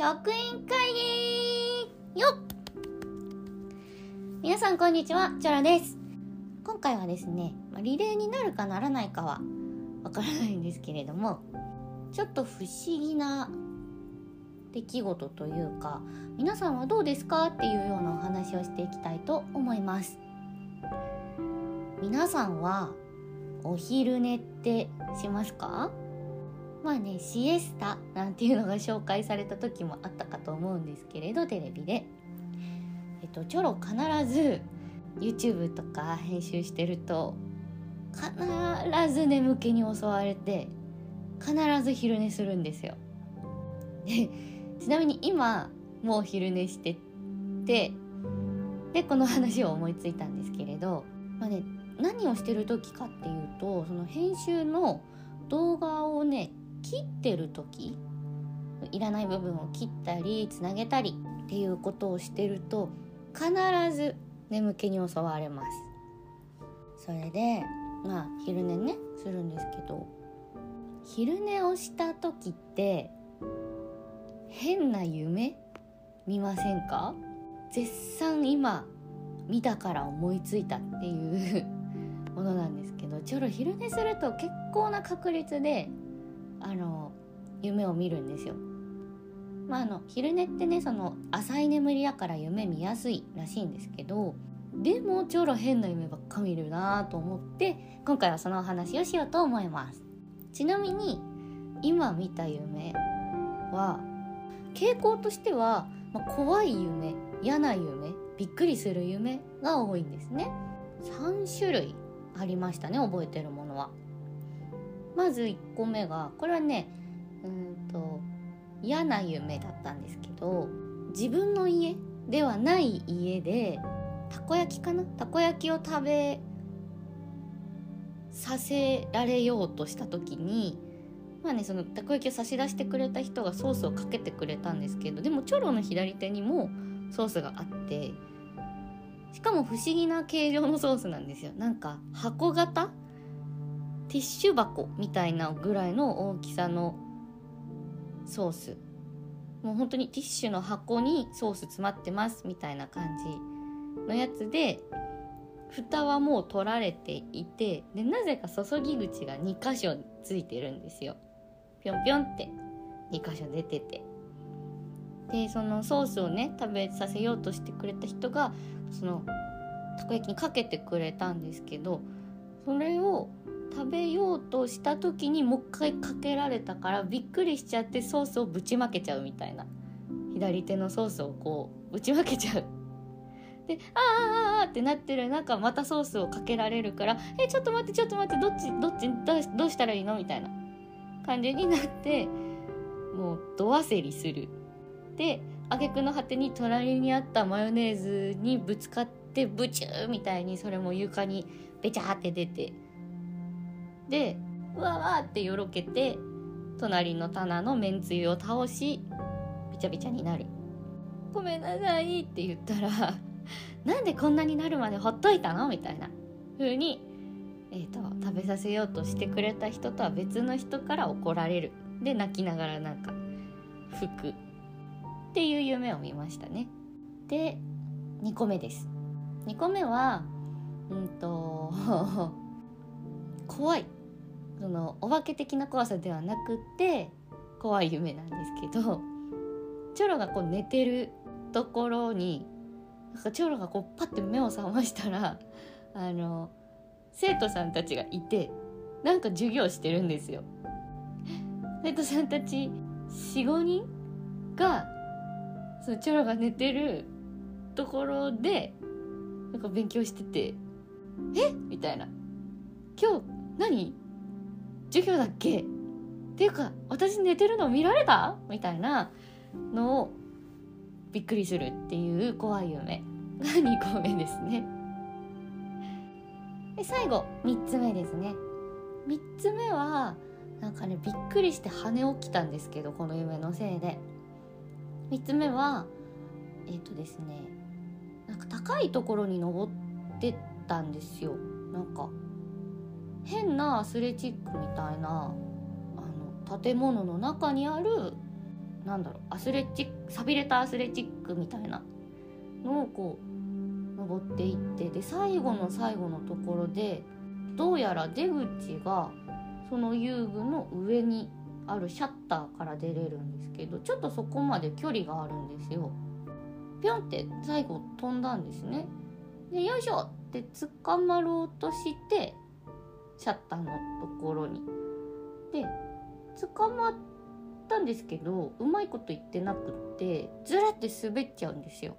職員会議よっ。皆さんこんにちはチョラです。今回はですねリレーになるかならないかはわからないんですけれどもちょっと不思議な出来事というか皆さんはどうですかっていうようなお話をしていきたいと思います。皆さんはお昼寝ってしますか？まあねシエスタなんていうのが紹介された時もあったかと思うんですけれどテレビで。えっとチョロ必ず YouTube とか編集してると必ず眠気に襲われて必ず昼寝するんですよ。でちなみに今もう昼寝しててでこの話を思いついたんですけれど、まあね、何をしてる時かっていうとその編集の動画をね切ってる時いらない部分を切ったりつなげたりっていうことをしてると必ず眠気に襲われます。それでまあ昼寝ねするんですけど昼寝をした時って変な夢見ませんか？絶賛今見たから思いついたっていう ものなんですけどちょろ昼寝すると結構な確率であの夢を見るんですよ。まあ、あの昼寝ってねその浅い眠りやから夢見やすいらしいんですけどでもちょろ変な夢ばっか見るなと思って今回はそのお話をしようと思います。ちなみに今見た夢は傾向としては、まあ、怖い夢嫌な夢びっくりする夢が多いんですね。3種類ありましたね覚えてるものは。まず1個目がこれはねうんと嫌な夢だったんですけど自分の家ではない家でたこ焼きかな？たこ焼きを食べさせられようとした時にまあねそのたこ焼きを差し出してくれた人がソースをかけてくれたんですけどでもチョロの左手にもソースがあってしかも不思議な形状のソースなんですよ。なんか箱型？ティッシュ箱みたいなぐらいの大きさのソース。もう本当にティッシュの箱にソース詰まってますみたいな感じのやつで蓋はもう取られていてでなぜか注ぎ口が2箇所ついてるんですよ。ぴょんぴょんって。2箇所出てて。でそのソースをね食べさせようとしてくれた人がそのたこ焼きにかけてくれたんですけどそれを食べようとした時にもう一回かけられたからびっくりしちゃってソースをぶちまけちゃうみたいな。左手のソースをこうぶちまけちゃう。であーあーってなってる中またソースをかけられるからえちょっと待ってちょっと待ってどっちどっちどうしたらいいのみたいな。感じになってもうど焦りする。で挙句の果てに隣にあったマヨネーズにぶつかってブチューみたいにそれも床にベチャーって出てでうわわってよろけて隣の棚のめんつゆを倒しびちゃびちゃになる「ごめんなさい」って言ったら「なんでこんなになるまでほっといたの?」みたいな。風に、えーと、食べさせようとしてくれた人とは別の人から怒られる。で泣きながらなんか吹く。っていう夢を見ましたね。で2個目です。2個目はうんと 怖い。そのお化け的な怖さではなくって怖い夢なんですけど チョロがこう寝てるところになんかチョロがこうパッて目を覚ましたら あの生徒さんたちがいてなんか授業してるんですよ。生徒さんたち45人がそのチョロが寝てるところでなんか勉強してて「え？っみたいな「今日何？授業だっけ？っていうか私寝てるの見られた？みたいなのをびっくりするっていう怖い夢が2個目ですね。で最後3つ目ですね。3つ目はなんかねびっくりして跳ね起きたんですけどこの夢のせいで。3つ目はえっ、ー、とですねなんか高いところに登ってたんですよ。なんか変なアスレチックみたいなあの建物の中にあるなんだろうアスレチック寂れたアスレチックみたいなのをこう登っていってで最後の最後のところでどうやら出口がその遊具の上にあるシャッターから出れるんですけどちょっとそこまで距離があるんですよ。ぴょんって最後飛んだんですね。でよいしょって捕まろうとしてシャッターのところに。で捕まったんですけどうまいこと言ってなくってずらって滑っちゃうんですよ。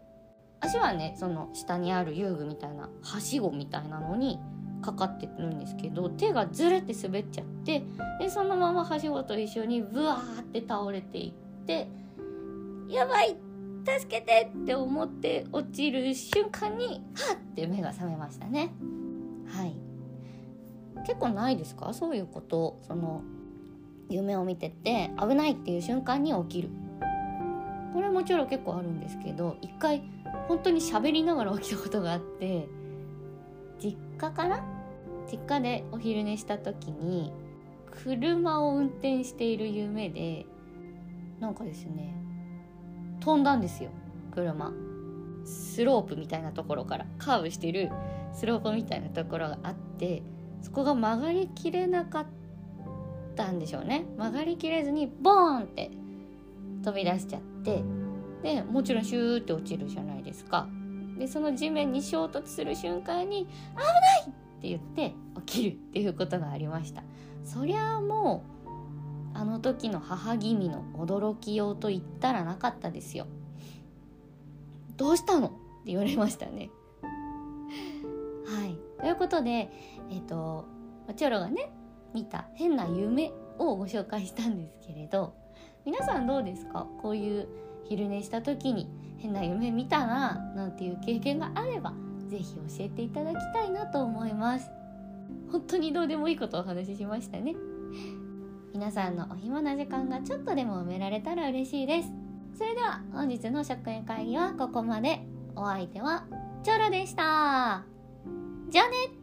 足はねその下にある遊具みたいなはしごみたいなのにかかってるんですけど手がずれて滑っちゃってでそのままはしごと一緒にブワーって倒れていってやばい助けてって思って落ちる瞬間にはって目が覚めましたねはい結構ないですか？そういうこと。その夢を見てて危ないっていう瞬間に起きる。これもちろん結構あるんですけど一回本当に喋りながら起きたことがあって実家かな？実家でお昼寝した時に車を運転している夢でなんかですね飛んだんですよ車。スロープみたいなところからカーブしてるスロープみたいなところがあってそこが曲がりきれなかったんでしょうね。曲がりきれずにボーンって飛び出しちゃって。でもちろんシューって落ちるじゃないですか。でその地面に衝突する瞬間に「危ない!」って言って起きるっていうことがありました。そりゃあもうあの時の母君の驚きようと言ったらなかったですよどうしたの？って言われましたね。はい。ということでえっ、ー、とチョロがね見た変な夢をご紹介したんですけれど皆さんどうですか？こういう昼寝した時に変な夢見たななんていう経験があれば是非教えていただきたいなと思います。本当にどうでもいいことをお話ししましたね。皆さんのお暇な時間がちょっとでも埋められたら嬉しいです。それでは本日の職員会議はここまで。お相手はチョロでした。じゃあね。